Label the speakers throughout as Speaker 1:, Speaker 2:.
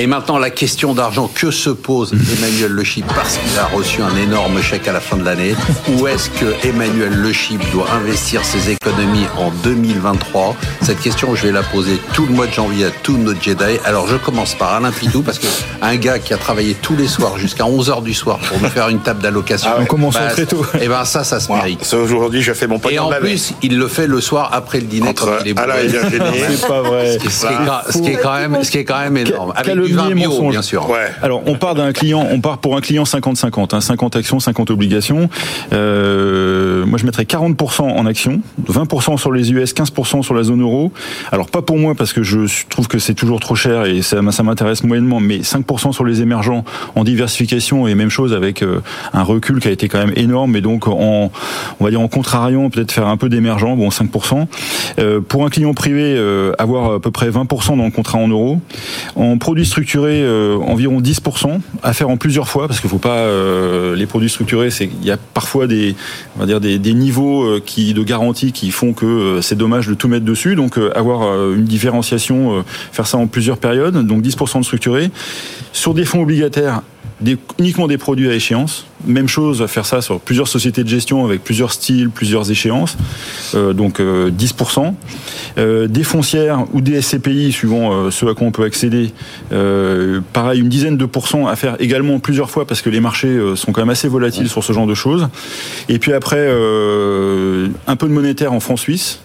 Speaker 1: Et maintenant, la question d'argent, que se pose Emmanuel Le Chip parce qu'il a reçu un énorme chèque à la fin de l'année? Ou est-ce que Emmanuel Le Chip doit investir ses économies en 2023 Cette question, je vais la poser tout le mois de janvier à tous nos Jedi. Alors, je commence par Alain Pitou, parce que un gars qui a travaillé tous les soirs jusqu'à 11h du soir pour nous faire une table d'allocation.
Speaker 2: Ah on commence
Speaker 1: bah,
Speaker 2: très tôt.
Speaker 1: Et ben ça, ça se mérite.
Speaker 3: Ça, aujourd'hui, je fais mon
Speaker 1: Et en plus, il le fait le soir après le dîner.
Speaker 3: Entre
Speaker 1: quand il est bourré.
Speaker 2: C'est pas vrai.
Speaker 1: Ce qui est quand- ce qui est quand même, ce qui est quand même énorme. Avec du vin
Speaker 2: et
Speaker 1: bio,
Speaker 2: mensonge.
Speaker 1: bien sûr.
Speaker 3: Ouais.
Speaker 2: Alors, on part d'un client, on part pour un client 50-50, hein, 50 actions, 50 obligations. Euh, moi, je mettrais 40% en actions, 20% sur les US, 15% sur la zone euro. Alors, pas pour moi parce que je trouve que c'est toujours trop cher et ça, ça m'intéresse moyennement, mais 5% sur les émergents en diversification et même chose avec euh, un recul qui a été quand même énorme et donc en, on va dire en contrariant, peut-être faire un peu d'émergent, bon 5%. Euh, pour un client privé, euh, avoir à peu près 20% dans le contrat en euros. En produits structurés, euh, environ 10% à faire en plusieurs fois, parce qu'il faut pas euh, les produits structurés, c'est il y a parfois des on va dire des, des niveaux euh, qui de garantie qui font que euh, c'est dommage de tout mettre dessus. Donc avoir une différenciation, faire ça en plusieurs périodes, donc 10% de structuré. Sur des fonds obligataires, des- uniquement des produits à échéance. Même chose, faire ça sur plusieurs sociétés de gestion avec plusieurs styles, plusieurs échéances. Euh, donc euh, 10%. Euh, des foncières ou des SCPI, suivant euh, ce à quoi on peut accéder. Euh, pareil, une dizaine de pourcents à faire également plusieurs fois parce que les marchés euh, sont quand même assez volatiles sur ce genre de choses. Et puis après, euh, un peu de monétaire en francs suisses.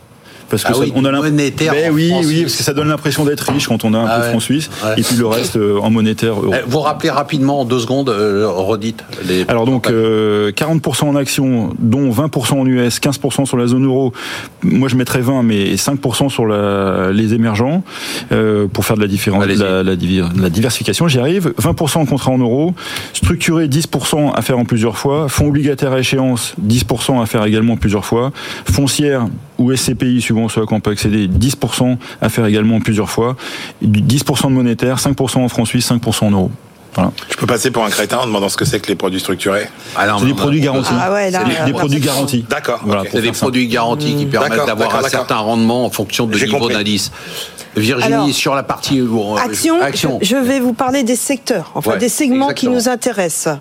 Speaker 2: Parce que
Speaker 1: Ah
Speaker 2: ça-
Speaker 1: oui,
Speaker 2: on a
Speaker 1: monétaire
Speaker 2: Ben
Speaker 1: en
Speaker 2: oui, oui, parce que ça donne l'impression d'être riche quand on a un
Speaker 1: Ah
Speaker 2: peu
Speaker 1: ouais.
Speaker 2: de francs suisses.
Speaker 1: Ouais.
Speaker 2: Et puis le reste euh, en monétaire euro.
Speaker 1: Eh, Vous rappelez rapidement en deux secondes, euh, redites les.
Speaker 2: Alors donc euh, 40% en actions, dont 20% en US, 15% sur la zone euro. Moi je mettrais 20, mais 5% sur la, les émergents euh, pour faire de la différence,
Speaker 1: Allez-y.
Speaker 2: la, la diversification. J'y arrive. 20% en contrat en euros, structuré 10% à faire en plusieurs fois, fonds obligataires à échéance 10% à faire également plusieurs fois, foncière ou SCPI suivant ce à quoi on peut accéder 10% à faire également plusieurs fois, 10% de monétaire, 5% en francs suisses, 5% en euros. Voilà.
Speaker 3: Je peux passer pour un crétin en demandant ce que c'est que les produits structurés.
Speaker 1: Ah
Speaker 2: C'est des
Speaker 1: on a-
Speaker 2: produits garantis.
Speaker 4: Ah ouais, là,
Speaker 2: des, produits garantis.
Speaker 3: D'accord.
Speaker 2: Voilà,
Speaker 1: C'est des produits garantis qui permettent
Speaker 3: D'accord,
Speaker 1: d'avoir un certain rendement en fonction de
Speaker 3: J'ai
Speaker 1: niveau d'indice. Virginie,
Speaker 4: Alors,
Speaker 1: sur la partie euh,
Speaker 4: Action,
Speaker 1: action.
Speaker 4: Je, je vais vous parler des secteurs, enfin
Speaker 1: Ouais,
Speaker 4: des segments qui nous intéressent.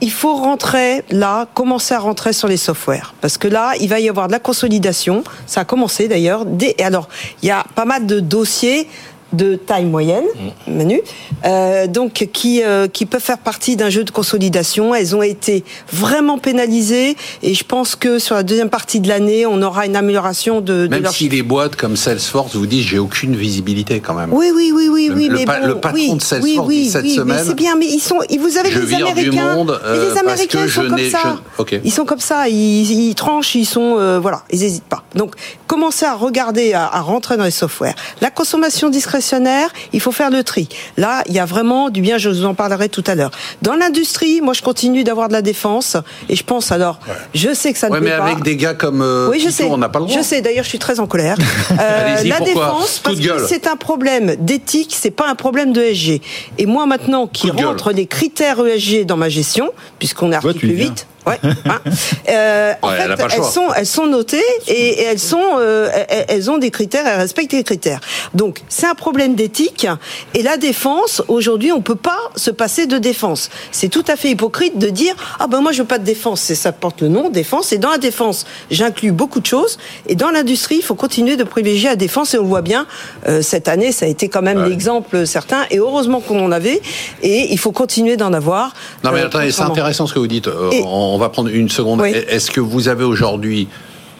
Speaker 4: Il faut rentrer là, commencer à rentrer sur les softwares, parce que là, il va y avoir de la consolidation. Ça a commencé d'ailleurs. Et Alors, il y a pas mal de dossiers de taille moyenne, Manu, euh, donc qui euh, qui peuvent faire partie d'un jeu de consolidation. Elles ont été vraiment pénalisées, et je pense que sur la deuxième partie de l'année, on aura une amélioration de, de
Speaker 1: Même
Speaker 4: leur
Speaker 1: si les boîtes comme Salesforce vous disent j'ai aucune visibilité quand même.
Speaker 4: oui, oui, oui, oui,
Speaker 1: Le-
Speaker 4: oui,
Speaker 1: le
Speaker 4: mais
Speaker 1: pa-
Speaker 4: bon,
Speaker 1: le patron
Speaker 4: oui,
Speaker 1: de Salesforce
Speaker 4: oui, oui,
Speaker 1: dit cette
Speaker 4: oui,
Speaker 1: semaine,
Speaker 4: c'est bien, mais ils sont, vous avez
Speaker 1: je
Speaker 4: les
Speaker 1: vire du
Speaker 4: Américains,
Speaker 1: monde, euh,
Speaker 4: les
Speaker 1: parce
Speaker 4: Américains
Speaker 1: que
Speaker 4: ils sont
Speaker 1: je
Speaker 4: comme ça, ils sont comme ça, ils, tranchent, ils sont, euh, voilà, ils n'hésitent pas. Donc, commencez à regarder, à, à rentrer dans les softwares. La consommation discrétionnaire, il faut faire le tri. Là, il y a vraiment du bien, je vous en parlerai tout à l'heure. Dans l'industrie, moi, je continue d'avoir de la défense, et je pense alors, je sais que ça ne
Speaker 1: Ouais, mais
Speaker 4: pas.
Speaker 1: avec des gars comme euh,
Speaker 4: Oui, je
Speaker 1: Tito,
Speaker 4: sais.
Speaker 1: on n'a pas le droit.
Speaker 4: Je sais. D'ailleurs, je suis très en colère. Euh, la défense, parce que c'est un problème d'éthique, c'est pas un problème de SG. Et moi, maintenant, qui rentre les critères ESG dans ma gestion, puisqu'on est article
Speaker 2: viens.
Speaker 4: 8. Ouais, hein. Euh, en
Speaker 1: Ouais,
Speaker 4: fait, elles sont, elles sont notées et, et elles sont, euh, elles, ont des critères, elles respectent les critères. Donc, c'est un problème d'éthique. Et la défense, aujourd'hui, on peut pas se passer de défense. C'est tout à fait hypocrite de dire, ah ben moi je veux pas de défense. C'est ça porte le nom, défense. Et dans la défense, j'inclus beaucoup de choses. Et dans l'industrie, il faut continuer de privilégier la défense. Et on le voit bien, euh, cette année, ça a été quand même l'exemple certain. Et heureusement qu'on en avait. Et il faut continuer d'en avoir.
Speaker 1: Non mais
Speaker 4: Euh,
Speaker 1: attendez, c'est intéressant ce que vous dites. Euh,
Speaker 4: Et-
Speaker 1: on va prendre une seconde.
Speaker 4: Oui.
Speaker 1: Est-ce que vous avez aujourd'hui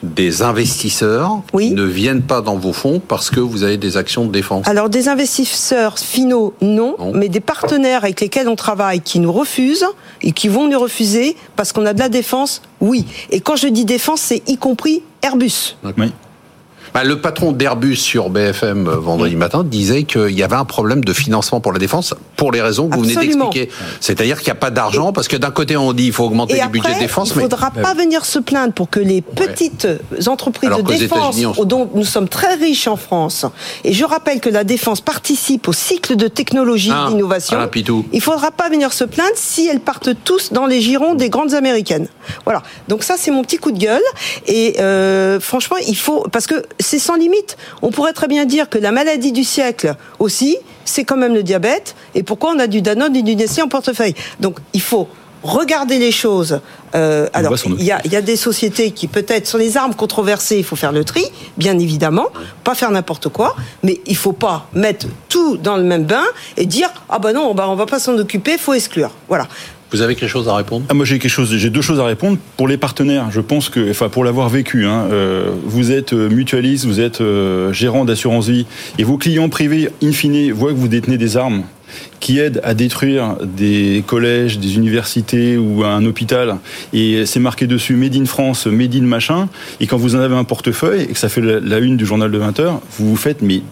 Speaker 1: des investisseurs
Speaker 4: Oui.
Speaker 1: qui ne viennent pas dans vos fonds parce que vous avez des actions de défense?
Speaker 4: Alors des investisseurs finaux, non,
Speaker 1: Non.
Speaker 4: mais des partenaires avec lesquels on travaille qui nous refusent et qui vont nous refuser parce qu'on a de la défense, oui. Et quand je dis défense, c'est y compris Airbus.
Speaker 2: Oui.
Speaker 1: Bah, le patron d'Airbus sur BFM euh, vendredi matin disait qu'il y avait un problème de financement pour la défense pour les raisons que vous venez d'expliquer. C'est-à-dire qu'il n'y a pas d'argent parce que d'un côté on dit il faut augmenter les budgets de défense,
Speaker 4: il ne faudra pas venir se plaindre pour que les petites entreprises
Speaker 1: Alors
Speaker 4: de défense,
Speaker 1: on-
Speaker 4: dont nous sommes très riches en France, et je rappelle que la défense participe au cycle de technologie
Speaker 1: Ah,
Speaker 4: et d'innovation,
Speaker 1: Alain Pitou.
Speaker 4: il faudra pas venir se plaindre si elles partent tous dans les girons des grandes américaines. Voilà. Donc ça, c'est mon petit coup de gueule. Et euh, franchement, il faut parce que c'est sans limite. On pourrait très bien dire que la maladie du siècle aussi, c'est quand même le diabète. Et pourquoi on a du Danone et du Nestlé en portefeuille Donc, il faut regarder les choses. Euh, alors, il y, a, il y a des sociétés qui peut-être sur les armes controversées, il faut faire le tri, bien évidemment, pas faire n'importe quoi, mais il faut pas mettre tout dans le même bain et dire ah ben non, bah on va pas s'en occuper, faut exclure. Voilà.
Speaker 1: Vous avez quelque chose à répondre?
Speaker 2: Ah, Moi, j'ai quelque chose. J'ai deux choses à répondre. Pour les partenaires, je pense que, enfin, pour l'avoir vécu, hein, euh, vous êtes euh, mutualiste, vous êtes euh, gérant d'assurance vie, et vos clients privés, in fine, voient que vous détenez des armes qui aident à détruire des collèges, des universités ou un hôpital, et c'est marqué dessus Made in France, Made in machin, et quand vous en avez un portefeuille et que ça fait la, une du journal de 20 heures, vous vous faites mais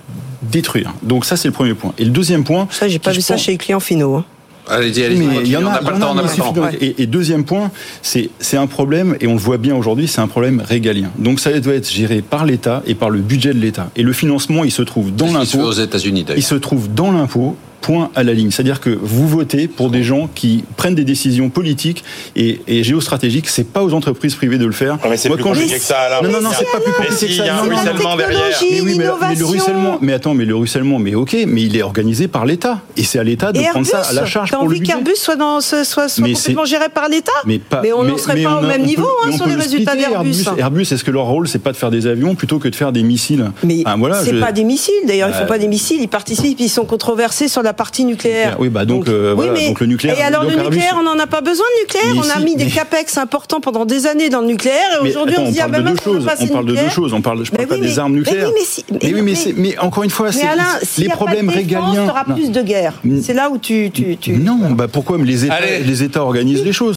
Speaker 2: détruire. Donc ça c'est le premier point. Et le deuxième point.
Speaker 4: Ça j'ai pas vu ça chez les clients finaux. Hein.
Speaker 1: Allez-y, allez-y.
Speaker 2: Il y en a, pas le temps, on a pas le temps. Et, et, deuxième point, c'est un problème, et on le voit bien aujourd'hui, c'est un problème régalien. Donc ça doit être géré par l'État et par le budget de l'État. Et le financement, il se trouve dans l'impôt.
Speaker 1: aux États-Unis
Speaker 2: Il se trouve dans l'impôt point à la ligne. C'est-à-dire que vous votez pour des gens qui prennent des décisions politiques et, et géostratégiques. C'est pas aux entreprises privées de le faire.
Speaker 3: Non, mais c'est plus compliqué que ça. Alain.
Speaker 2: Non, non, non, c'est pas plus compliqué que ça.
Speaker 3: Il y a un ruissellement derrière.
Speaker 2: Mais oui, mais, mais, le ruissellement. Mais attends, mais le ruissellement, mais ok, mais il est organisé par l'État et c'est à l'État de
Speaker 4: et
Speaker 2: prendre
Speaker 4: Airbus,
Speaker 2: ça à la charge
Speaker 4: pour
Speaker 2: le
Speaker 4: budget. envie qu'Airbus soit, dans, soit, soit complètement géré par l'État. Mais, mais, on n'en serait pas au même niveau hein, sur les résultats d'Airbus.
Speaker 2: Airbus, est-ce que leur rôle c'est pas de faire des avions plutôt que de faire des missiles?
Speaker 4: Mais c'est pas des missiles. D'ailleurs, ils font pas des missiles. Ils participent. Ils sont controversés sur la partie nucléaire.
Speaker 2: Oui, bah donc, euh, voilà, donc le nucléaire.
Speaker 4: Et alors le nucléaire, on n'en a pas besoin de nucléaire. on a mis des capex importants pendant des années dans le nucléaire et aujourd'hui on se dit ah ben
Speaker 2: on parle de deux choses. On parle, je parle pas des armes nucléaires. Mais oui, mais encore une fois, c'est les problèmes régaliens.
Speaker 4: Il y aura plus de guerre. C'est là où tu
Speaker 2: non, bah pourquoi les États organisent les choses